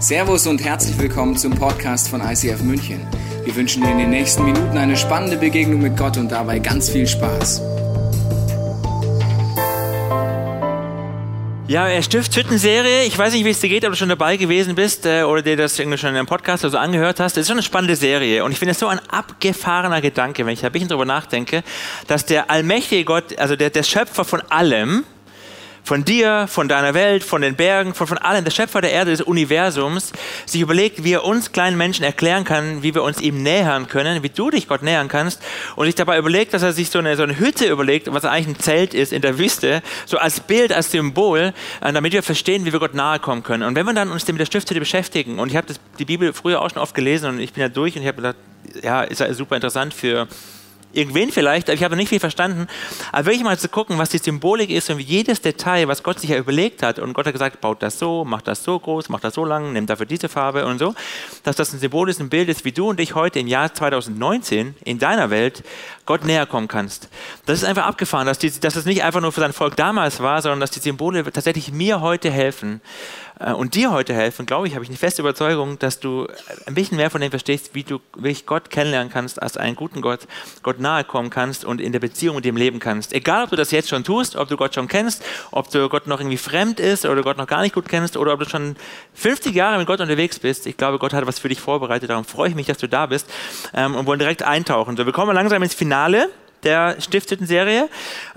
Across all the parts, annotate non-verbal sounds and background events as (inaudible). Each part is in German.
Servus und herzlich willkommen zum Podcast von ICF München. Wir wünschen dir in den nächsten Minuten eine spannende Begegnung mit Gott und dabei ganz viel Spaß. Ja, Stiftshütten-Serie. Ich weiß nicht, wie es dir geht, ob du schon dabei gewesen bist äh, oder dir das irgendwie schon in einem Podcast oder so angehört hast. Das ist schon eine spannende Serie. Und ich finde es so ein abgefahrener Gedanke, wenn ich ein bisschen drüber nachdenke, dass der allmächtige Gott, also der, der Schöpfer von allem, von dir, von deiner Welt, von den Bergen, von, von allem, der Schöpfer der Erde, des Universums, sich überlegt, wie er uns kleinen Menschen erklären kann, wie wir uns ihm nähern können, wie du dich Gott nähern kannst und sich dabei überlegt, dass er sich so eine, so eine Hütte überlegt, was eigentlich ein Zelt ist in der Wüste, so als Bild, als Symbol, äh, damit wir verstehen, wie wir Gott nahe kommen können. Und wenn wir dann uns mit der Stiftshütte beschäftigen, und ich habe die Bibel früher auch schon oft gelesen und ich bin ja durch und ich habe gedacht, ja, ist ja super interessant für irgendwen vielleicht, ich habe nicht viel verstanden, aber wirklich mal zu gucken, was die Symbolik ist und jedes Detail, was Gott sich ja überlegt hat. Und Gott hat gesagt, baut das so, macht das so groß, macht das so lang, nimmt dafür diese Farbe und so, dass das ein Symbol ist, ein Bild ist, wie du und ich heute im Jahr 2019 in deiner Welt Gott näher kommen kannst. Das ist einfach abgefahren, dass, die, dass das nicht einfach nur für sein Volk damals war, sondern dass die Symbole tatsächlich mir heute helfen, und dir heute helfen, glaube ich, habe ich eine feste Überzeugung, dass du ein bisschen mehr von dem verstehst, wie du wirklich Gott kennenlernen kannst, als einen guten Gott, Gott nahe kommen kannst und in der Beziehung mit ihm leben kannst. Egal, ob du das jetzt schon tust, ob du Gott schon kennst, ob du Gott noch irgendwie fremd ist oder Gott noch gar nicht gut kennst oder ob du schon 50 Jahre mit Gott unterwegs bist. Ich glaube, Gott hat was für dich vorbereitet. Darum freue ich mich, dass du da bist ähm, und wollen direkt eintauchen. So, wir kommen langsam ins Finale der Stifteten-Serie.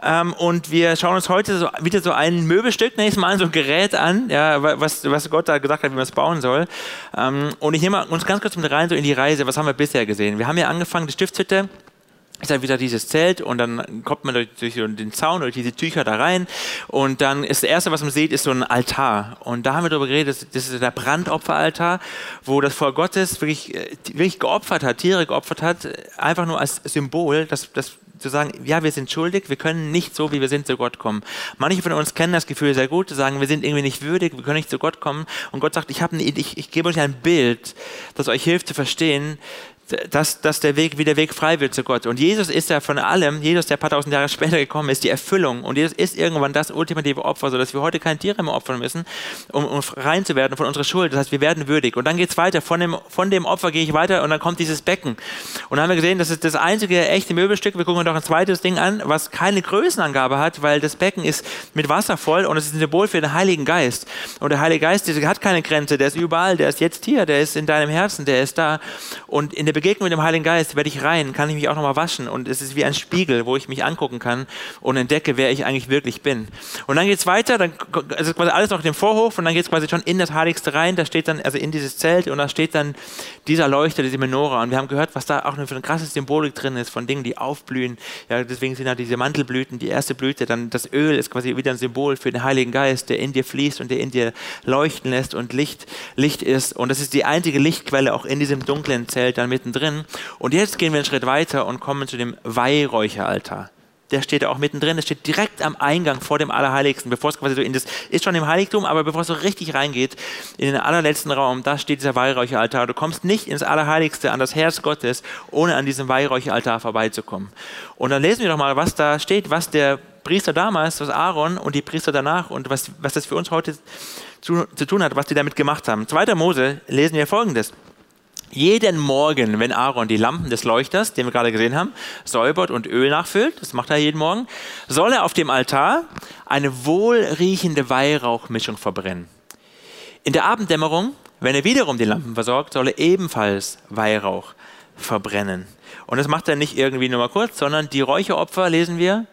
Ähm, und wir schauen uns heute so, wieder so ein Möbelstück, nächstes Mal so ein Gerät an, ja, was, was Gott da gesagt hat, wie man es bauen soll. Ähm, und ich nehme uns ganz kurz mit rein so in die Reise. Was haben wir bisher gesehen? Wir haben ja angefangen, die Stiftshütte ist halt wieder dieses Zelt und dann kommt man durch, durch, den Zaun, durch diese Tücher da rein und dann ist das Erste, was man sieht, ist so ein Altar. Und da haben wir darüber geredet, das ist der Brandopferaltar, wo das Volk Gottes wirklich, äh, wirklich geopfert hat, Tiere geopfert hat, einfach nur als Symbol, dass, dass zu sagen, ja, wir sind schuldig, wir können nicht so, wie wir sind, zu Gott kommen. Manche von uns kennen das Gefühl sehr gut, zu sagen, wir sind irgendwie nicht würdig, wir können nicht zu Gott kommen. Und Gott sagt, ich, eine, ich, ich gebe euch ein Bild, das euch hilft zu verstehen, dass, dass der Weg, wie der Weg frei wird zu Gott. Und Jesus ist ja von allem, Jesus, der ein paar tausend Jahre (laughs) später gekommen ist, die Erfüllung. Und Jesus ist irgendwann das ultimative Opfer, sodass wir heute keine Tiere mehr opfern müssen, um, um rein zu werden von unserer Schuld. Das heißt, wir werden würdig. Und dann geht es weiter. Von dem, von dem Opfer gehe ich weiter und dann kommt dieses Becken. Und dann haben wir gesehen, das ist das einzige echte Möbelstück. Wir gucken uns noch ein zweites Ding an, was keine Größenangabe hat, weil das Becken ist mit Wasser voll und es ist ein Symbol für den Heiligen Geist. Und der Heilige Geist der hat keine Grenze, der ist überall, der ist jetzt hier, der ist in deinem Herzen, der ist da. Und in der Begegnung mit dem Heiligen Geist werde ich rein, kann ich mich auch nochmal waschen und es ist wie ein Spiegel, wo ich mich angucken kann und entdecke, wer ich eigentlich wirklich bin. Und dann geht es weiter, dann ist quasi alles noch in dem Vorhof und dann geht es quasi schon in das Heiligste rein, da steht dann, also in dieses Zelt und da steht dann dieser Leuchter, diese Menora und wir haben gehört, was da auch für eine krasse Symbolik drin ist von Dingen, die aufblühen. Ja, deswegen sind da diese Mantelblüten, die erste Blüte, dann das Öl ist quasi wieder ein Symbol für den Heiligen Geist, der in dir fließt und der in dir leuchten lässt und Licht, Licht ist und das ist die einzige Lichtquelle auch in diesem dunklen Zelt dann mittendrin. Und jetzt gehen wir einen Schritt weiter und kommen zu dem Weihräucheraltar. Der steht auch mittendrin, der steht direkt am Eingang vor dem Allerheiligsten, bevor es quasi so in das, ist schon im Heiligtum, aber bevor es so richtig reingeht, in den allerletzten Raum, da steht dieser Weihräucheraltar. Du kommst nicht ins Allerheiligste, an das Herz Gottes, ohne an diesem Weihräucheraltar vorbeizukommen. Und dann lesen wir doch mal, was da steht, was der Priester damals, was Aaron und die Priester danach und was, was das für uns heute zu, zu tun hat, was die damit gemacht haben. 2. Mose lesen wir folgendes. Jeden Morgen, wenn Aaron die Lampen des Leuchters, den wir gerade gesehen haben, säubert und Öl nachfüllt, das macht er jeden Morgen, soll er auf dem Altar eine wohlriechende Weihrauchmischung verbrennen. In der Abenddämmerung, wenn er wiederum die Lampen versorgt, soll er ebenfalls Weihrauch verbrennen. Und das macht er nicht irgendwie nur mal kurz, sondern die Räucheropfer, lesen wir,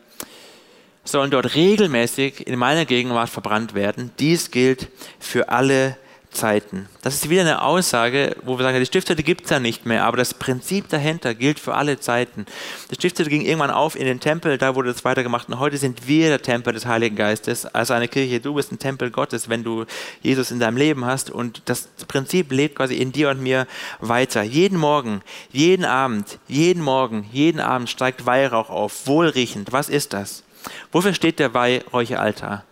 sollen dort regelmäßig in meiner Gegenwart verbrannt werden. Dies gilt für alle Zeiten. Das ist wieder eine Aussage, wo wir sagen, die Stiftshütte gibt es ja nicht mehr, aber das Prinzip dahinter gilt für alle Zeiten. Die Stiftshütte ging irgendwann auf in den Tempel, da wurde das weitergemacht und heute sind wir der Tempel des Heiligen Geistes, also eine Kirche. Du bist ein Tempel Gottes, wenn du Jesus in deinem Leben hast und das Prinzip lebt quasi in dir und mir weiter. Jeden Morgen, jeden Abend, jeden Morgen, jeden Abend steigt Weihrauch auf, wohlriechend. Was ist das? Wofür steht der Weihräucheraltar?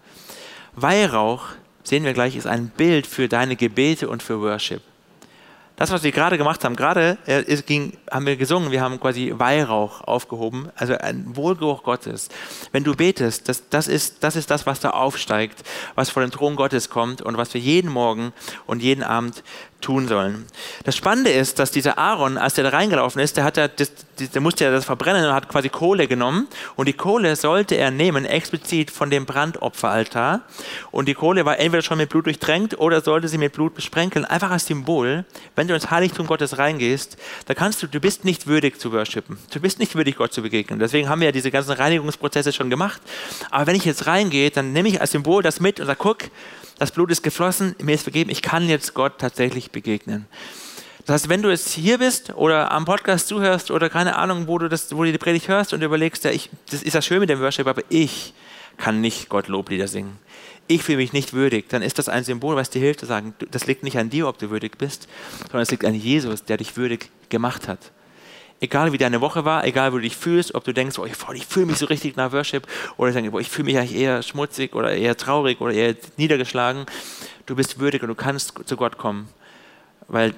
Weihrauch sehen wir gleich, ist ein Bild für deine Gebete und für Worship. das, was wir gerade gemacht haben, gerade äh, ging, haben wir gesungen, wir haben quasi Weihrauch aufgehoben, also ein Wohlgeruch Gottes. Wenn du betest, das, das, ist, das ist das, was da aufsteigt, was vor den Thron Gottes kommt und was wir jeden Morgen und jeden Abend tun sollen. Das Spannende ist, dass dieser Aaron, als der da reingelaufen ist, der, hat ja das, der musste ja das verbrennen und hat quasi Kohle genommen. Und die Kohle sollte er nehmen, explizit von dem Brandopferaltar. Und die Kohle war entweder schon mit Blut durchtränkt oder sollte sie mit Blut besprenkeln. Einfach als Symbol, wenn du ins Heiligtum Gottes reingehst, da kannst du, du bist nicht würdig zu worshipen. Du bist nicht würdig, Gott zu begegnen. Deswegen haben wir ja diese ganzen Reinigungsprozesse schon gemacht. Aber wenn ich jetzt reingehe, dann nehme ich als Symbol das mit und sage, guck, das Blut ist geflossen, mir ist vergeben, ich kann jetzt Gott tatsächlich begegnen. Das heißt, wenn du jetzt hier bist oder am Podcast zuhörst oder keine Ahnung, wo du, das, wo du die Predigt hörst und überlegst, ja, ich, das ist ja schön mit dem Worship, aber ich kann nicht Gott Loblieder singen. Ich fühle mich nicht würdig, dann ist das ein Symbol, was dir hilft zu sagen, das liegt nicht an dir, ob du würdig bist, sondern es liegt an Jesus, der dich würdig gemacht hat egal wie deine Woche war, egal wie du dich fühlst, ob du denkst, oh, ich, ich fühle mich so richtig nach Worship oder denkst, oh, ich fühle mich eigentlich eher schmutzig oder eher traurig oder eher niedergeschlagen, du bist würdig und du kannst zu Gott kommen, weil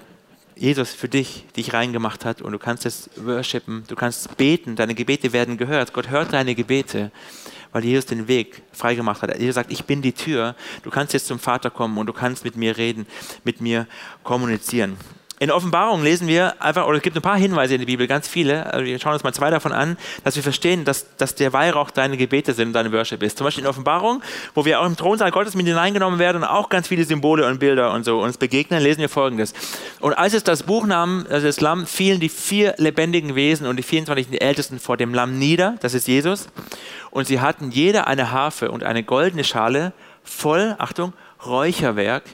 Jesus für dich dich reingemacht hat und du kannst es worshipen, du kannst beten, deine Gebete werden gehört. Gott hört deine Gebete, weil Jesus den Weg freigemacht hat. Jesus sagt, ich bin die Tür, du kannst jetzt zum Vater kommen und du kannst mit mir reden, mit mir kommunizieren. In Offenbarung lesen wir einfach, oder es gibt ein paar Hinweise in der Bibel, ganz viele, also wir schauen uns mal zwei davon an, dass wir verstehen, dass, dass der Weihrauch deine Gebete sind deine Worship ist. Zum Beispiel in Offenbarung, wo wir auch im Thronsaal Gottes mit hineingenommen werden und auch ganz viele Symbole und Bilder und so uns begegnen, lesen wir folgendes. Und als es das Buch nahm, also das Lamm, fielen die vier lebendigen Wesen und die 24 Ältesten vor dem Lamm nieder, das ist Jesus, und sie hatten jeder eine Harfe und eine goldene Schale voll, Achtung, Räucherwerk,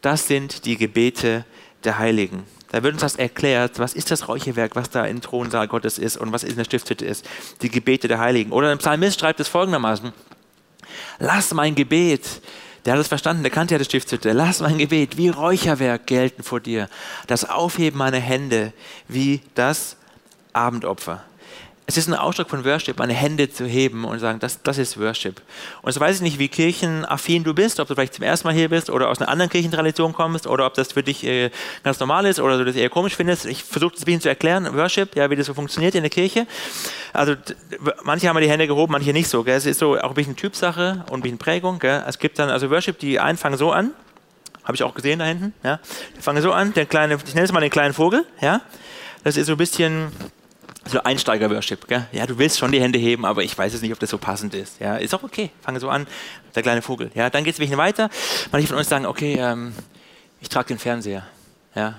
das sind die Gebete der Heiligen. Da wird uns das erklärt, was ist das Räucherwerk, was da im Thronsaal Gottes ist und was in der Stiftshütte ist. Die Gebete der Heiligen. Oder ein Psalmist schreibt es folgendermaßen. Lass mein Gebet, der hat es verstanden, der kannte ja die Stiftshütte, lass mein Gebet wie Räucherwerk gelten vor dir. Das Aufheben meiner Hände wie das Abendopfer es ist ein Ausdruck von Worship, meine Hände zu heben und sagen, das, das ist Worship. Und so weiß ich nicht, wie kirchenaffin du bist, ob du vielleicht zum ersten Mal hier bist oder aus einer anderen Kirchentradition kommst oder ob das für dich äh, ganz normal ist oder du das eher komisch findest. Ich versuche das ein bisschen zu erklären, Worship, ja, wie das so funktioniert in der Kirche. Also manche haben die Hände gehoben, manche nicht so. Gell? Es ist so auch ein bisschen Typsache und ein bisschen Prägung. Gell? Es gibt dann also Worship, die einen fangen so an, habe ich auch gesehen da hinten. Ja? Die fangen so an, der kleine, ich nenne es mal den kleinen Vogel. Ja? Das ist so ein bisschen so Einsteiger-Worship. Ja, du willst schon die Hände heben, aber ich weiß jetzt nicht, ob das so passend ist. Ja, ist auch okay. Fange so an, der kleine Vogel. Ja, dann geht es ein bisschen weiter. Manche von uns sagen, okay, ähm, ich trage den Fernseher. Ja,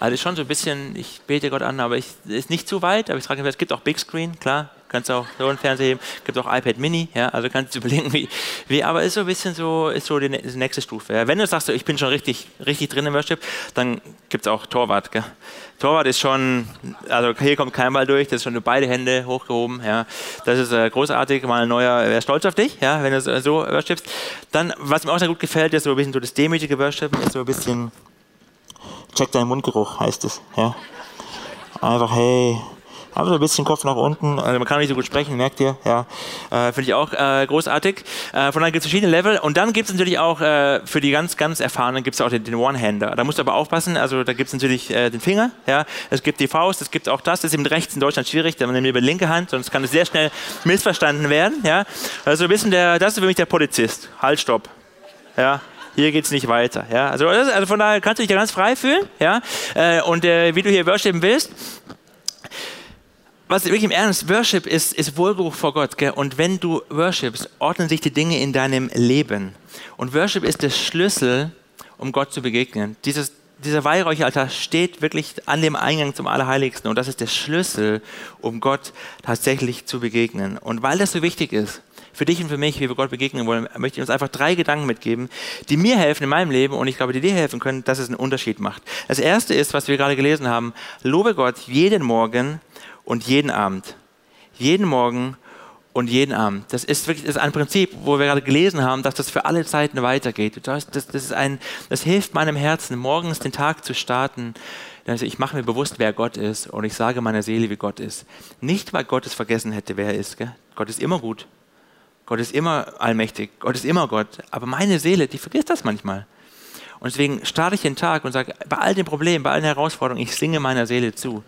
also schon so ein bisschen, ich bete Gott an, aber ich ist nicht zu weit, aber ich trage den Fernseher. Es gibt auch Big Screen, klar. Kannst auch so einen Fernseher heben. Gibt auch iPad Mini, ja, also kannst du (laughs) überlegen, wie, wie, aber ist so ein bisschen so, ist so die, nächste Stufe. Ja. Wenn du sagst, ich bin schon richtig, richtig drin im Worship, dann gibt es auch Torwart. Gell? Torwart ist schon, also hier kommt kein Ball durch, das ist schon beide Hände hochgehoben. Ja. Das ist äh, großartig, mal ein neuer, wäre stolz auf dich, ja, wenn du so worshipst. Dann, was mir auch sehr gut gefällt, ist so ein bisschen so das demütige Worshipen, ist so ein bisschen, check deinen Mundgeruch, heißt es. Ja. Einfach, hey, Einfach so ein bisschen Kopf nach unten. Also man kann nicht so gut sprechen, merkt ihr? Ja. Äh, Finde ich auch äh, großartig. Äh, von daher gibt es verschiedene Level. Und dann gibt es natürlich auch äh, für die ganz, ganz Erfahrenen gibt es auch den, den One-Hander. Da musst du aber aufpassen. Also da gibt es natürlich äh, den Finger. Ja. Es gibt die Faust, es gibt auch das. Das ist eben rechts in Deutschland schwierig. Da man nimmt lieber die linke Hand, sonst kann es sehr schnell missverstanden werden. Ja. Also ein bisschen der, das ist für mich der Polizist. Halt, stopp. Ja, hier geht es nicht weiter. Ja? Also, also, von daher kannst du dich da ganz frei fühlen. Ja? Äh, und äh, wie du hier worshipen willst, was wirklich im Ernst, Worship ist, ist Wohlgeruch vor Gott. Gell? Und wenn du worshipst, ordnen sich die Dinge in deinem Leben. Und Worship ist der Schlüssel, um Gott zu begegnen. Dieses, dieser Weihräucheraltar steht wirklich an dem Eingang zum Allerheiligsten. Und das ist der Schlüssel, um Gott tatsächlich zu begegnen. Und weil das so wichtig ist, für dich und für mich, wie wir Gott begegnen wollen, möchte ich uns einfach drei Gedanken mitgeben, die mir helfen in meinem Leben und ich glaube, die dir helfen können, dass es einen Unterschied macht. Das erste ist, was wir gerade gelesen haben, lobe Gott jeden Morgen und jeden Abend. Jeden Morgen und jeden Abend. Das ist wirklich das ist ein Prinzip, wo wir gerade gelesen haben, dass das für alle Zeiten weitergeht. Das, das, das, ist ein, das hilft meinem Herzen, morgens den Tag zu starten. Also ich mache mir bewusst, wer Gott ist und ich sage meiner Seele, wie Gott ist. Nicht, weil Gott es vergessen hätte, wer er ist. Gell? Gott ist immer gut. Gott ist immer allmächtig. Gott ist immer Gott. Aber meine Seele, die vergisst das manchmal. Und deswegen starte ich den Tag und sage, bei all den Problemen, bei allen Herausforderungen, ich singe meiner Seele zu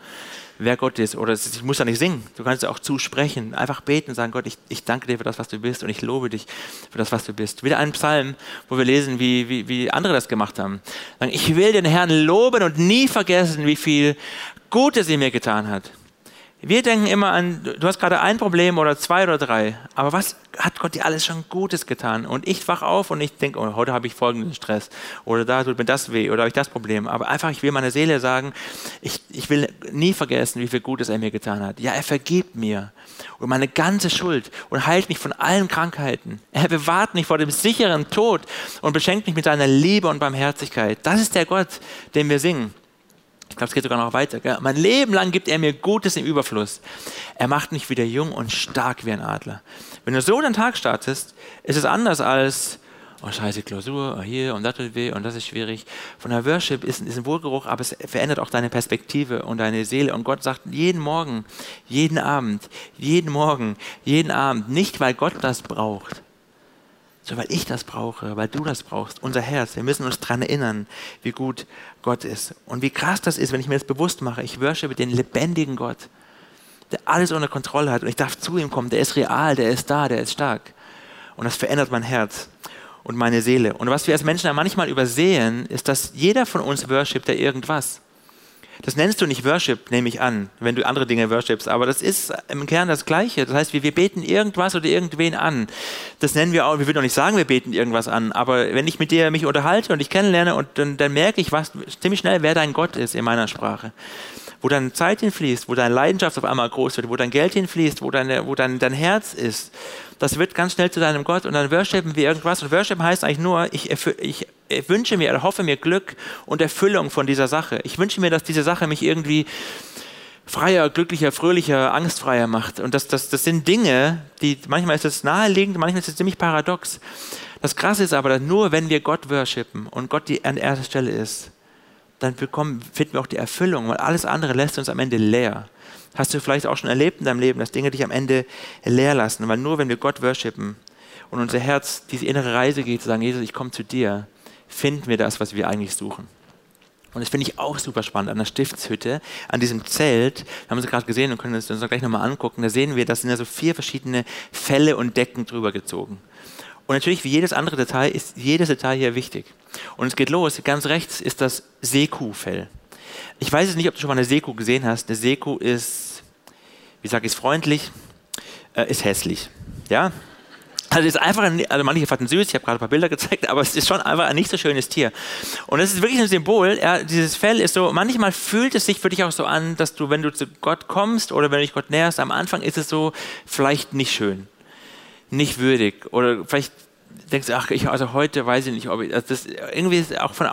wer Gott ist. Oder ich muss ja nicht singen, du kannst auch zusprechen, einfach beten und sagen, Gott, ich, ich danke dir für das, was du bist und ich lobe dich für das, was du bist. Wieder ein Psalm, wo wir lesen, wie, wie, wie andere das gemacht haben. Ich will den Herrn loben und nie vergessen, wie viel Gutes er mir getan hat. Wir denken immer an, du hast gerade ein Problem oder zwei oder drei, aber was hat Gott dir alles schon Gutes getan? Und ich wach auf und ich denke, oh, heute habe ich folgenden Stress oder da tut mir das weh oder habe ich das Problem. Aber einfach, ich will meiner Seele sagen, ich, ich will nie vergessen, wie viel Gutes er mir getan hat. Ja, er vergibt mir und meine ganze Schuld und heilt mich von allen Krankheiten. Er bewahrt mich vor dem sicheren Tod und beschenkt mich mit seiner Liebe und Barmherzigkeit. Das ist der Gott, den wir singen. Ich glaube, es geht sogar noch weiter. Gell? Mein Leben lang gibt er mir Gutes im Überfluss. Er macht mich wieder jung und stark wie ein Adler. Wenn du so den Tag startest, ist es anders als, oh scheiße, Klausur, oh hier und das tut weh und das ist schwierig. Von der Worship ist, ist ein Wohlgeruch, aber es verändert auch deine Perspektive und deine Seele. Und Gott sagt jeden Morgen, jeden Abend, jeden Morgen, jeden Abend, nicht weil Gott das braucht, so weil ich das brauche, weil du das brauchst, unser Herz. Wir müssen uns daran erinnern, wie gut Gott ist. Und wie krass das ist, wenn ich mir das bewusst mache. Ich worship den lebendigen Gott, der alles unter Kontrolle hat. Und ich darf zu ihm kommen. Der ist real, der ist da, der ist stark. Und das verändert mein Herz und meine Seele. Und was wir als Menschen manchmal übersehen, ist, dass jeder von uns worshipt der irgendwas. Das nennst du nicht Worship, nehme ich an, wenn du andere Dinge worshipst, aber das ist im Kern das Gleiche. Das heißt, wir, wir beten irgendwas oder irgendwen an. Das nennen wir auch, wir würden auch nicht sagen, wir beten irgendwas an, aber wenn ich mit dir mich unterhalte und dich kennenlerne und dann, dann merke ich was, ziemlich schnell, wer dein Gott ist in meiner Sprache wo deine Zeit hinfließt, wo deine Leidenschaft auf einmal groß wird, wo dein Geld hinfließt, wo, deine, wo dein, dein Herz ist, das wird ganz schnell zu deinem Gott und dann worshipen wir irgendwas. Und Worship heißt eigentlich nur, ich, ich, ich wünsche mir, hoffe mir Glück und Erfüllung von dieser Sache. Ich wünsche mir, dass diese Sache mich irgendwie freier, glücklicher, fröhlicher, angstfreier macht. Und das, das, das sind Dinge, die manchmal ist es naheliegend, manchmal ist es ziemlich paradox. Das Krasse ist aber, dass nur wenn wir Gott worshipen und Gott die an erster Stelle ist, dann bekommen, finden wir auch die Erfüllung, weil alles andere lässt uns am Ende leer. Hast du vielleicht auch schon erlebt in deinem Leben, dass Dinge dich am Ende leer lassen, weil nur wenn wir Gott worshipen und unser Herz diese innere Reise geht, zu sagen, Jesus, ich komme zu dir, finden wir das, was wir eigentlich suchen. Und das finde ich auch super spannend an der Stiftshütte, an diesem Zelt. Wir haben es gerade gesehen und können uns das gleich nochmal angucken. Da sehen wir, da sind ja so vier verschiedene Fälle und Decken drüber gezogen. Und natürlich, wie jedes andere Detail, ist jedes Detail hier wichtig. Und es geht los. Ganz rechts ist das Seekuh-Fell. Ich weiß jetzt nicht, ob du schon mal eine Seekuh gesehen hast. Eine Seekuh ist, wie sage ich es freundlich, äh, ist hässlich. Ja? Also ist einfach, ein, also manche fanden süß, ich habe gerade ein paar Bilder gezeigt, aber es ist schon einfach ein nicht so schönes Tier. Und es ist wirklich ein Symbol, ja, dieses Fell ist so, manchmal fühlt es sich für dich auch so an, dass du, wenn du zu Gott kommst oder wenn du dich Gott näherst, am Anfang ist es so vielleicht nicht schön nicht würdig oder vielleicht denkst ach, ich, also heute weiß ich nicht, ob ich, also das irgendwie ist auch von,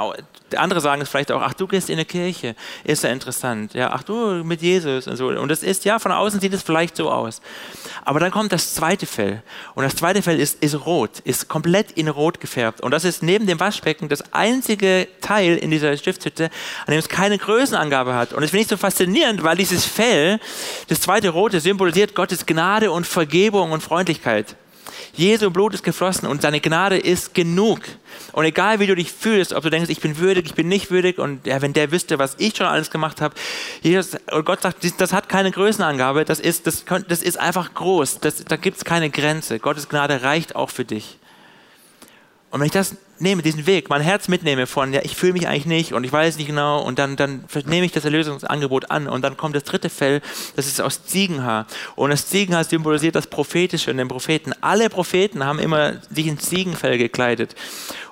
andere sagen es vielleicht auch, ach, du gehst in eine Kirche, ist ja interessant, ja, ach, du mit Jesus und so. Und das ist, ja, von außen sieht es vielleicht so aus. Aber dann kommt das zweite Fell. Und das zweite Fell ist, ist rot, ist komplett in rot gefärbt. Und das ist neben dem Waschbecken das einzige Teil in dieser Stiftshütte, an dem es keine Größenangabe hat. Und das finde ich so faszinierend, weil dieses Fell, das zweite rote, symbolisiert Gottes Gnade und Vergebung und Freundlichkeit. Jesu Blut ist geflossen und seine Gnade ist genug. Und egal wie du dich fühlst, ob du denkst, ich bin würdig, ich bin nicht würdig und ja, wenn der wüsste, was ich schon alles gemacht habe, Jesus, und Gott sagt, das hat keine Größenangabe, das ist, das, das ist einfach groß, das, da gibt es keine Grenze. Gottes Gnade reicht auch für dich. Und wenn ich das nehme, diesen Weg, mein Herz mitnehme von, ja, ich fühle mich eigentlich nicht und ich weiß nicht genau und dann, dann nehme ich das Erlösungsangebot an und dann kommt das dritte Fell, das ist aus Ziegenhaar. Und das Ziegenhaar symbolisiert das Prophetische und den Propheten. Alle Propheten haben immer sich in Ziegenfell gekleidet.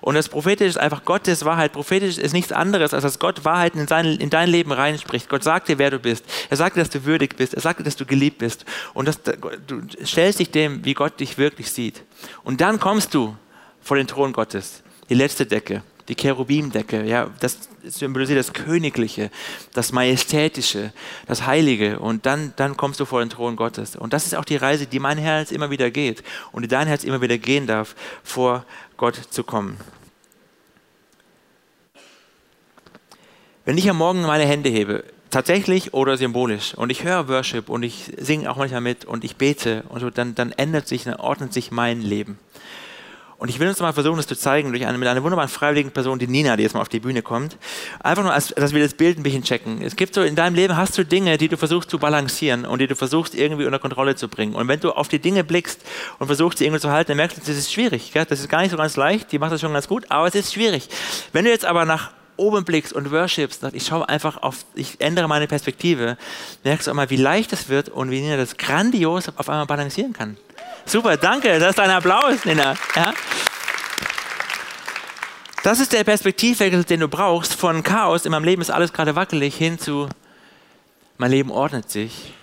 Und das Prophetische ist einfach Gottes Wahrheit. Prophetisch ist nichts anderes, als dass Gott Wahrheiten in, sein, in dein Leben reinspricht. Gott sagt dir, wer du bist. Er sagt dir, dass du würdig bist. Er sagt dir, dass du geliebt bist. Und das, du stellst dich dem, wie Gott dich wirklich sieht. Und dann kommst du vor den Thron Gottes. Die letzte Decke, die Cherubimdecke, ja, das symbolisiert das Königliche, das Majestätische, das Heilige. Und dann, dann kommst du vor den Thron Gottes. Und das ist auch die Reise, die mein Herz immer wieder geht und die dein Herz immer wieder gehen darf, vor Gott zu kommen. Wenn ich am Morgen meine Hände hebe, tatsächlich oder symbolisch, und ich höre Worship und ich singe auch manchmal mit und ich bete und so, dann, dann ändert sich, dann ordnet sich mein Leben. Und ich will uns mal versuchen, das zu zeigen durch eine, mit einer wunderbaren freiwilligen Person, die Nina, die jetzt mal auf die Bühne kommt. Einfach nur, als, dass wir das Bild ein bisschen checken. Es gibt so, in deinem Leben hast du Dinge, die du versuchst zu balancieren und die du versuchst irgendwie unter Kontrolle zu bringen. Und wenn du auf die Dinge blickst und versuchst, sie irgendwie zu halten, dann merkst du, das ist schwierig. Gell? Das ist gar nicht so ganz leicht. Die macht das schon ganz gut, aber es ist schwierig. Wenn du jetzt aber nach oben blickst und worshipst, ich schaue einfach auf, ich ändere meine Perspektive, merkst du auch mal, wie leicht es wird und wie Nina das grandios auf einmal balancieren kann. Super, danke, das ist ein Applaus, Nina. Ja? Das ist der Perspektivwechsel, den du brauchst, von Chaos, in meinem Leben ist alles gerade wackelig, hin zu, mein Leben ordnet sich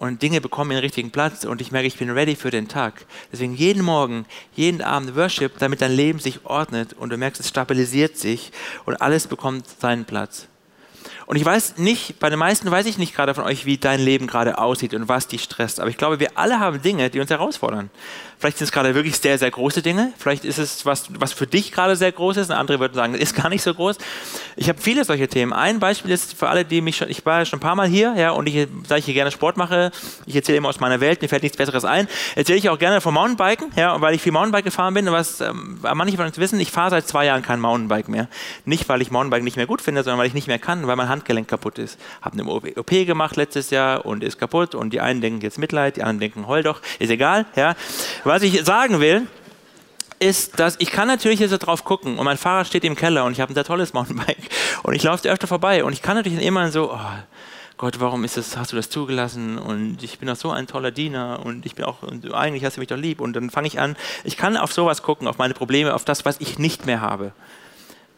und Dinge bekommen den richtigen Platz und ich merke, ich bin ready für den Tag. Deswegen jeden Morgen, jeden Abend Worship, damit dein Leben sich ordnet und du merkst, es stabilisiert sich und alles bekommt seinen Platz. Und ich weiß nicht, bei den meisten weiß ich nicht gerade von euch, wie dein Leben gerade aussieht und was dich stresst. Aber ich glaube, wir alle haben Dinge, die uns herausfordern. Vielleicht sind es gerade wirklich sehr, sehr große Dinge. Vielleicht ist es was, was für dich gerade sehr groß ist. Und andere würden sagen, ist gar nicht so groß. Ich habe viele solche Themen. Ein Beispiel ist für alle, die mich schon, ich war schon ein paar Mal hier, ja, und ich, da ich hier gerne Sport mache, ich erzähle immer aus meiner Welt, mir fällt nichts Besseres ein, erzähle ich auch gerne vom Mountainbiken, ja, weil ich viel Mountainbike gefahren bin. Was ähm, manche von uns wissen, ich fahre seit zwei Jahren kein Mountainbike mehr. Nicht, weil ich Mountainbike nicht mehr gut finde, sondern weil ich nicht mehr kann, weil mein Handgelenk kaputt ist. Habe eine OP gemacht letztes Jahr und ist kaputt. Und die einen denken jetzt Mitleid, die anderen denken heul doch. Ist egal, ja. Was ich sagen will, ist, dass ich kann natürlich jetzt drauf gucken und mein Fahrrad steht im Keller und ich habe ein sehr tolles Mountainbike und ich laufe öfter vorbei und ich kann natürlich immer so, oh, Gott, warum ist das, hast du das zugelassen und ich bin doch so ein toller Diener und ich bin auch, und eigentlich hast du mich doch lieb und dann fange ich an, ich kann auf sowas gucken, auf meine Probleme, auf das, was ich nicht mehr habe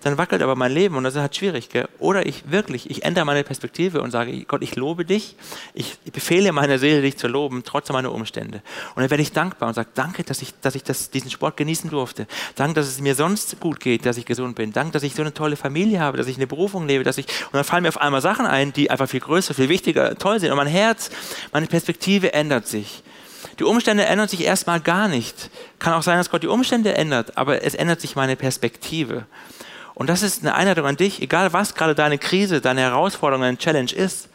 dann wackelt aber mein Leben und das ist halt schwierig. Gell? Oder ich wirklich, ich ändere meine Perspektive und sage, Gott, ich lobe dich, ich befehle meiner Seele, dich zu loben, trotz meiner Umstände. Und dann werde ich dankbar und sage, danke, dass ich, dass ich das, diesen Sport genießen durfte. Danke, dass es mir sonst gut geht, dass ich gesund bin. Danke, dass ich so eine tolle Familie habe, dass ich eine Berufung lebe, dass ich, und dann fallen mir auf einmal Sachen ein, die einfach viel größer, viel wichtiger, toll sind. Und mein Herz, meine Perspektive ändert sich. Die Umstände ändern sich erstmal gar nicht. Kann auch sein, dass Gott die Umstände ändert, aber es ändert sich meine Perspektive. Und das ist eine Einladung an dich, egal was gerade deine Krise, deine Herausforderung, deine Challenge ist.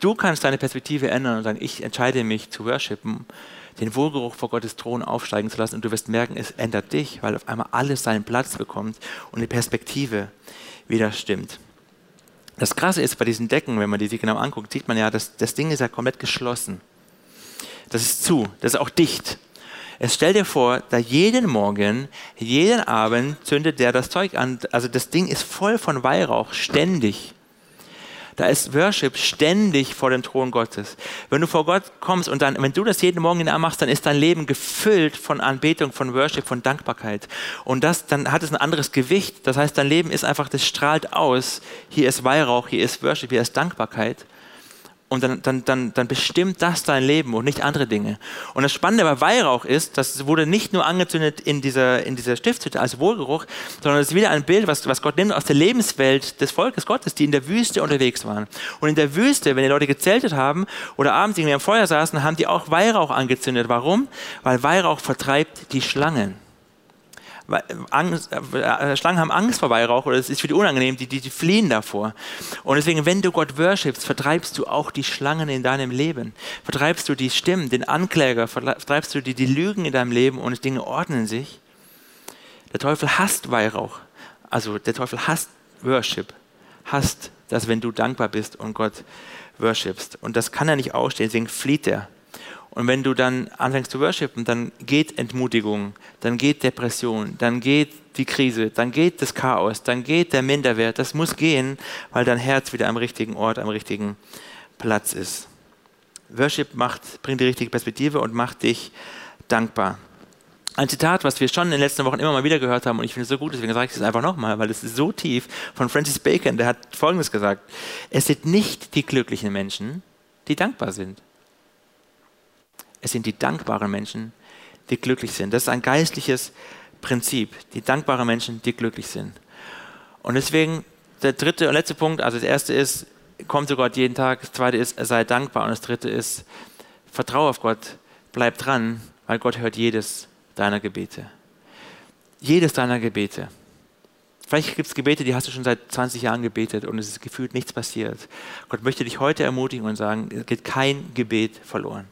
Du kannst deine Perspektive ändern und sagen, ich entscheide mich zu worshipen, den Wohlgeruch vor Gottes Thron aufsteigen zu lassen und du wirst merken, es ändert dich, weil auf einmal alles seinen Platz bekommt und die Perspektive wieder stimmt. Das Krasse ist bei diesen Decken, wenn man die sich genau anguckt, sieht man ja, dass das Ding ist ja komplett geschlossen. Das ist zu, das ist auch dicht. Es stell dir vor, da jeden Morgen, jeden Abend zündet der das Zeug an. Also das Ding ist voll von Weihrauch, ständig. Da ist Worship ständig vor dem Thron Gottes. Wenn du vor Gott kommst und dann, wenn du das jeden Morgen machst, dann ist dein Leben gefüllt von Anbetung, von Worship, von Dankbarkeit. Und das, dann hat es ein anderes Gewicht. Das heißt, dein Leben ist einfach, das strahlt aus. Hier ist Weihrauch, hier ist Worship, hier ist Dankbarkeit. Und dann, dann, dann, dann bestimmt das dein Leben und nicht andere Dinge. Und das Spannende bei Weihrauch ist, das wurde nicht nur angezündet in dieser, in dieser Stiftshütte als Wohlgeruch, sondern es ist wieder ein Bild, was, was Gott nimmt aus der Lebenswelt des Volkes Gottes, die in der Wüste unterwegs waren. Und in der Wüste, wenn die Leute gezeltet haben oder abends irgendwie am Feuer saßen, haben die auch Weihrauch angezündet. Warum? Weil Weihrauch vertreibt die Schlangen. Angst, äh, Schlangen haben Angst vor Weihrauch oder es ist für die unangenehm, die, die, die, fliehen davor. Und deswegen, wenn du Gott worshipst, vertreibst du auch die Schlangen in deinem Leben. Vertreibst du die Stimmen, den Ankläger, vertreibst du die, die Lügen in deinem Leben und Dinge ordnen sich. Der Teufel hasst Weihrauch. Also der Teufel hasst Worship. Hasst das, wenn du dankbar bist und Gott worshipst. Und das kann er nicht ausstehen, deswegen flieht er. Und wenn du dann anfängst zu worshipen, dann geht Entmutigung, dann geht Depression, dann geht die Krise, dann geht das Chaos, dann geht der Minderwert. Das muss gehen, weil dein Herz wieder am richtigen Ort, am richtigen Platz ist. Worship macht, bringt die richtige Perspektive und macht dich dankbar. Ein Zitat, was wir schon in den letzten Wochen immer mal wieder gehört haben und ich finde es so gut, deswegen sage ich es einfach nochmal, weil es ist so tief, von Francis Bacon, der hat Folgendes gesagt. Es sind nicht die glücklichen Menschen, die dankbar sind. Es sind die dankbaren Menschen, die glücklich sind. Das ist ein geistliches Prinzip. Die dankbaren Menschen, die glücklich sind. Und deswegen der dritte und letzte Punkt, also das erste ist, komm zu Gott jeden Tag. Das zweite ist, sei dankbar. Und das dritte ist, vertraue auf Gott, bleib dran, weil Gott hört jedes deiner Gebete. Jedes deiner Gebete. Vielleicht gibt es Gebete, die hast du schon seit 20 Jahren gebetet und es ist gefühlt nichts passiert. Gott möchte dich heute ermutigen und sagen, es geht kein Gebet verloren.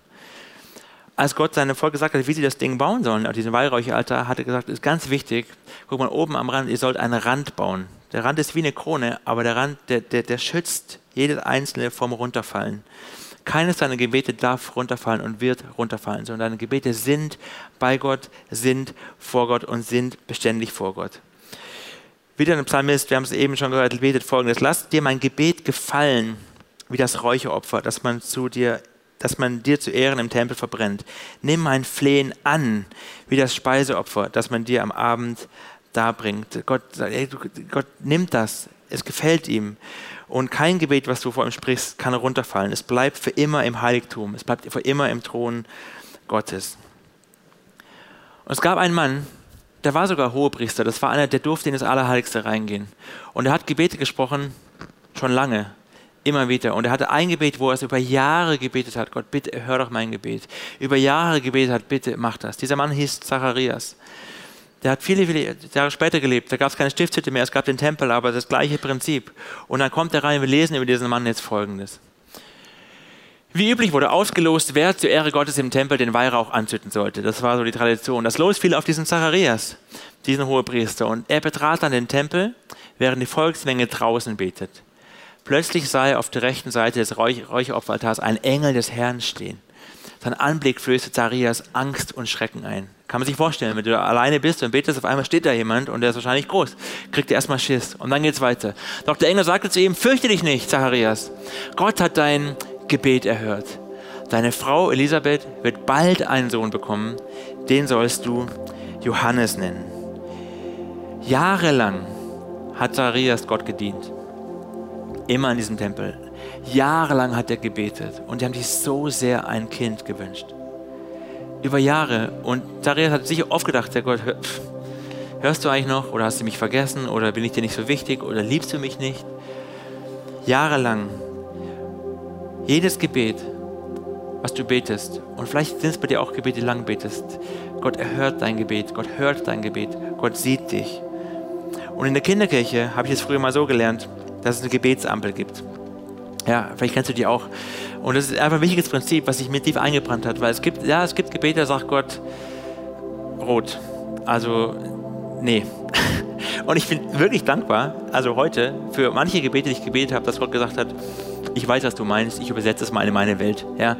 Als Gott seinem Volk gesagt hat, wie sie das Ding bauen sollen, also diesen Weihräucheraltar, hat er gesagt, ist ganz wichtig, guck mal, oben am Rand, ihr sollt einen Rand bauen. Der Rand ist wie eine Krone, aber der Rand, der, der, der schützt jedes einzelne vom Runterfallen. Keines deiner Gebete darf runterfallen und wird runterfallen, sondern deine Gebete sind bei Gott, sind vor Gott und sind beständig vor Gott. Wieder ein Psalmist, wir haben es eben schon gehört, betet folgendes: Lass dir mein Gebet gefallen, wie das Räucheropfer, das man zu dir dass man dir zu Ehren im Tempel verbrennt. Nimm mein Flehen an, wie das Speiseopfer, das man dir am Abend darbringt. Gott, ey, Gott nimmt das, es gefällt ihm. Und kein Gebet, was du vor ihm sprichst, kann runterfallen. Es bleibt für immer im Heiligtum, es bleibt für immer im Thron Gottes. Und es gab einen Mann, der war sogar Hohepriester, das war einer, der durfte in das Allerheiligste reingehen. Und er hat Gebete gesprochen, schon lange, immer wieder. Und er hatte ein Gebet, wo er es über Jahre gebetet hat, Gott, bitte hör doch mein Gebet. Über Jahre gebetet hat, bitte mach das. Dieser Mann hieß Zacharias. Der hat viele, viele Jahre später gelebt. Da gab es keine Stiftshütte mehr, es gab den Tempel, aber das gleiche Prinzip. Und dann kommt er rein, wir lesen über diesen Mann jetzt Folgendes. Wie üblich wurde ausgelost, wer zur Ehre Gottes im Tempel den Weihrauch anzünden sollte. Das war so die Tradition. Das Los fiel auf diesen Zacharias, diesen Hohepriester. Und er betrat dann den Tempel, während die Volksmenge draußen betet. Plötzlich sah er auf der rechten Seite des Räucheropferaltars einen Engel des Herrn stehen. Sein Anblick flößte Zacharias Angst und Schrecken ein. Kann man sich vorstellen, wenn du da alleine bist und betest, auf einmal steht da jemand und der ist wahrscheinlich groß. Kriegt er erstmal Schiss und dann geht's weiter. Doch der Engel sagte zu ihm, fürchte dich nicht, Zacharias. Gott hat dein Gebet erhört. Deine Frau Elisabeth wird bald einen Sohn bekommen. Den sollst du Johannes nennen. Jahrelang hat Zacharias Gott gedient. Immer in diesem Tempel. Jahrelang hat er gebetet und die haben sich so sehr ein Kind gewünscht. Über Jahre. Und Zacharias hat sich oft gedacht, der Gott, hörst du eigentlich noch oder hast du mich vergessen oder bin ich dir nicht so wichtig oder liebst du mich nicht? Jahrelang. Jedes Gebet, was du betest, und vielleicht sind es bei dir auch Gebete, die lang betest, Gott erhört dein Gebet, Gott hört dein Gebet, Gott sieht dich. Und in der Kinderkirche habe ich es früher mal so gelernt, dass es eine Gebetsampel gibt. Ja, vielleicht kennst du die auch. Und das ist einfach ein wichtiges Prinzip, was sich mir tief eingebrannt hat, weil es gibt, ja, es gibt Gebete, da sagt Gott, rot. Also, nee. (laughs) Und ich bin wirklich dankbar, also heute, für manche Gebete, die ich gebetet habe, dass Gott gesagt hat, ich weiß, was du meinst, ich übersetze es mal in meine Welt. Ja?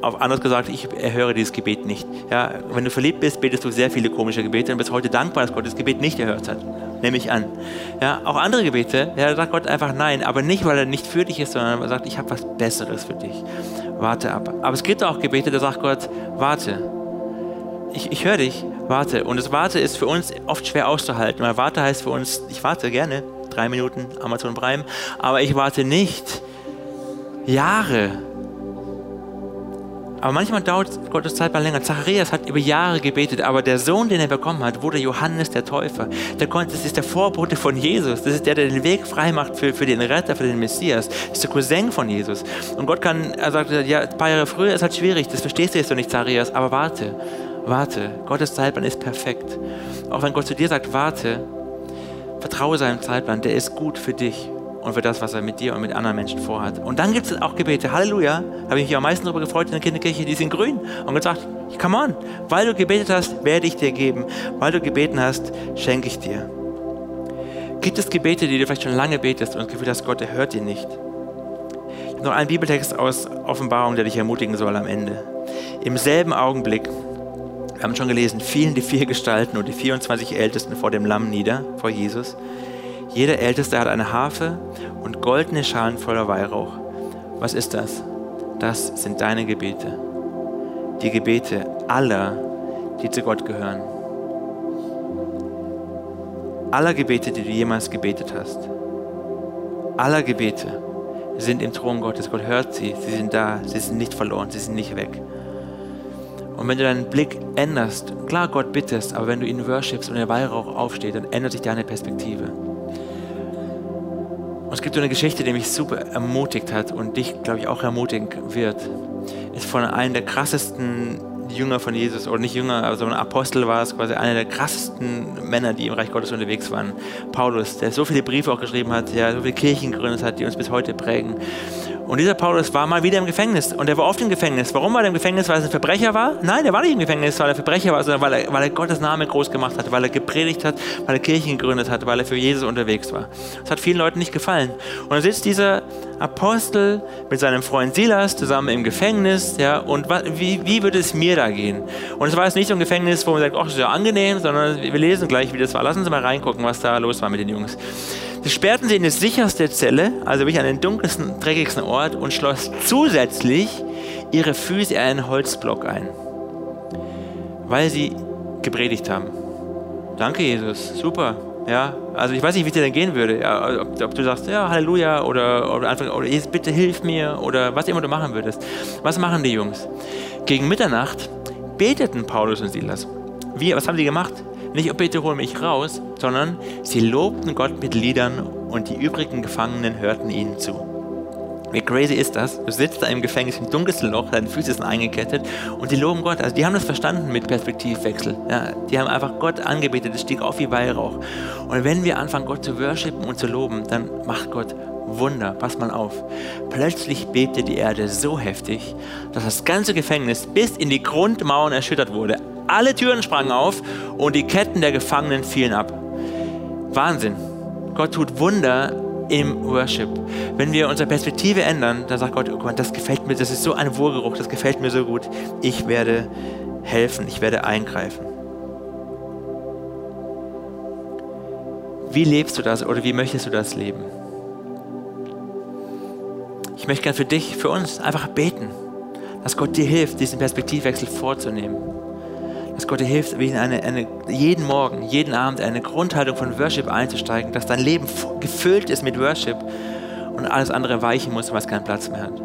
Auf anders gesagt, ich erhöre dieses Gebet nicht. Ja? Wenn du verliebt bist, betest du sehr viele komische Gebete und bist heute dankbar, dass Gott das Gebet nicht erhört hat. Nehme ich an. Ja? Auch andere Gebete, ja, da sagt Gott einfach nein, aber nicht, weil er nicht für dich ist, sondern er sagt, ich habe was Besseres für dich. Warte ab. Aber es gibt auch Gebete, da sagt Gott, warte. Ich, ich höre dich, warte. Und das Warte ist für uns oft schwer auszuhalten, weil Warte heißt für uns, ich warte gerne, drei Minuten Amazon Prime, aber ich warte nicht Jahre. Aber manchmal dauert Gottes Zeit mal länger. Zacharias hat über Jahre gebetet, aber der Sohn, den er bekommen hat, wurde Johannes der Täufer. Das ist der Vorbote von Jesus. Das ist der, der den Weg frei macht für, für den Retter, für den Messias. Das ist der Cousin von Jesus. Und Gott kann, er sagt, ja, ein paar Jahre früher ist halt schwierig, das verstehst du jetzt noch nicht, Zacharias, aber warte, warte. Gottes Zeitplan ist perfekt. Auch wenn Gott zu dir sagt, warte, vertraue seinem Zeitplan, der ist gut für dich und für das, was er mit dir und mit anderen Menschen vorhat. Und dann gibt es auch Gebete. Halleluja. Habe ich mich am meisten darüber gefreut in der Kinderkirche. Die sind grün. Und gesagt, come on. Weil du gebetet hast, werde ich dir geben. Weil du gebeten hast, schenke ich dir. Gibt es Gebete, die du vielleicht schon lange betest und das Gefühl hast, Gott erhört dir nicht? Ich habe noch einen Bibeltext aus Offenbarung, der dich ermutigen soll am Ende. Im selben Augenblick, wir haben schon gelesen, fielen die vier Gestalten und die 24 Ältesten vor dem Lamm nieder, vor Jesus. Jeder Älteste hat eine Harfe und goldene Schalen voller Weihrauch. Was ist das? Das sind deine Gebete. Die Gebete aller, die zu Gott gehören. Aller Gebete, die du jemals gebetet hast. Aller Gebete sind im Thron Gottes. Gott hört sie. Sie sind da. Sie sind nicht verloren. Sie sind nicht weg. Und wenn du deinen Blick änderst, klar, Gott bittest, aber wenn du ihn worshipst und der Weihrauch aufsteht, dann ändert sich deine Perspektive. Und es gibt eine Geschichte, die mich super ermutigt hat und dich, glaube ich, auch ermutigen wird. Ist von einem der krassesten Jünger von Jesus, oder nicht Jünger, aber so ein Apostel war es, quasi einer der krassesten Männer, die im Reich Gottes unterwegs waren. Paulus, der so viele Briefe auch geschrieben hat, ja, so viele Kirchen gegründet hat, die uns bis heute prägen. Und dieser Paulus war mal wieder im Gefängnis. Und er war oft im Gefängnis. Warum war er im Gefängnis? Weil er ein Verbrecher war? Nein, er war nicht im Gefängnis, weil er Verbrecher war, sondern weil er, weil er Gottes Name groß gemacht hat, weil er gepredigt hat, weil er Kirchen gegründet hat, weil er für Jesus unterwegs war. Das hat vielen Leuten nicht gefallen. Und dann sitzt dieser Apostel mit seinem Freund Silas zusammen im Gefängnis. Ja, und wie, wie würde es mir da gehen? Und es war jetzt nicht so ein Gefängnis, wo man sagt, ach, das ist ja angenehm, sondern wir lesen gleich, wie das war. Lassen Sie mal reingucken, was da los war mit den Jungs. Sie sperrten sie in die sicherste Zelle, also wirklich an den dunkelsten, dreckigsten Ort und schloss zusätzlich ihre Füße in einen Holzblock ein, weil sie gepredigt haben. Danke, Jesus. Super. Ja, also ich weiß nicht, wie es dir denn gehen würde. Ja, ob, ob, du sagst, ja, Halleluja oder, oder einfach, oder Jesus, bitte hilf mir oder was immer du machen würdest. Was machen die Jungs? Gegen Mitternacht beteten Paulus und Silas. Wie, was haben sie gemacht? Nicht, bitte hol mich raus, sondern sie lobten Gott mit Liedern und die übrigen Gefangenen hörten ihnen zu. Wie crazy ist das? Du sitzt da im Gefängnis im dunkelsten Loch, deine Füße sind eingekettet und die loben Gott. Also die haben das verstanden mit Perspektivwechsel. Ja, die haben einfach Gott angebetet, es stieg auf wie Weihrauch. Und wenn wir anfangen, Gott zu worshipen und zu loben, dann macht Gott Wunder. Pass mal auf. Plötzlich bebte die Erde so heftig, dass das ganze Gefängnis bis in die Grundmauern erschüttert wurde. Alle Türen sprangen auf und die Ketten der Gefangenen fielen ab. Wahnsinn. Gott tut Wunder im Worship. Wenn wir unsere Perspektive ändern, dann sagt Gott, oh Gott, das gefällt mir, das ist so ein Wohlgeruch, das gefällt mir so gut. Ich werde helfen, ich werde eingreifen. Wie lebst du das oder wie möchtest du das leben? Ich möchte gerne für dich, für uns einfach beten, dass Gott dir hilft, diesen Perspektivwechsel vorzunehmen dass Gott dir hilft, eine, eine, jeden Morgen, jeden Abend eine Grundhaltung von Worship einzusteigen, dass dein Leben gefüllt ist mit Worship und alles andere weichen muss, was keinen Platz mehr hat.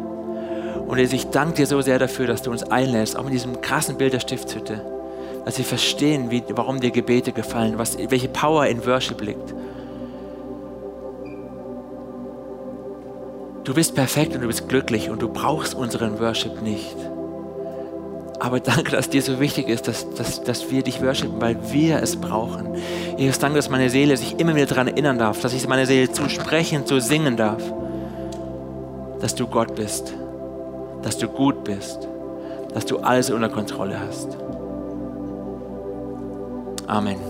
Und ich danke dir so sehr dafür, dass du uns einlädst, auch mit diesem krassen Bild der Stiftshütte, dass wir verstehen, wie, warum dir Gebete gefallen, was, welche Power in Worship liegt. Du bist perfekt und du bist glücklich und du brauchst unseren Worship nicht. Aber danke, dass dir so wichtig ist, dass, dass, dass wir dich worshipen, weil wir es brauchen. Jesus, danke, dass meine Seele sich immer wieder daran erinnern darf, dass ich meine Seele zu sprechen, zu singen darf, dass du Gott bist, dass du gut bist, dass du alles unter Kontrolle hast. Amen.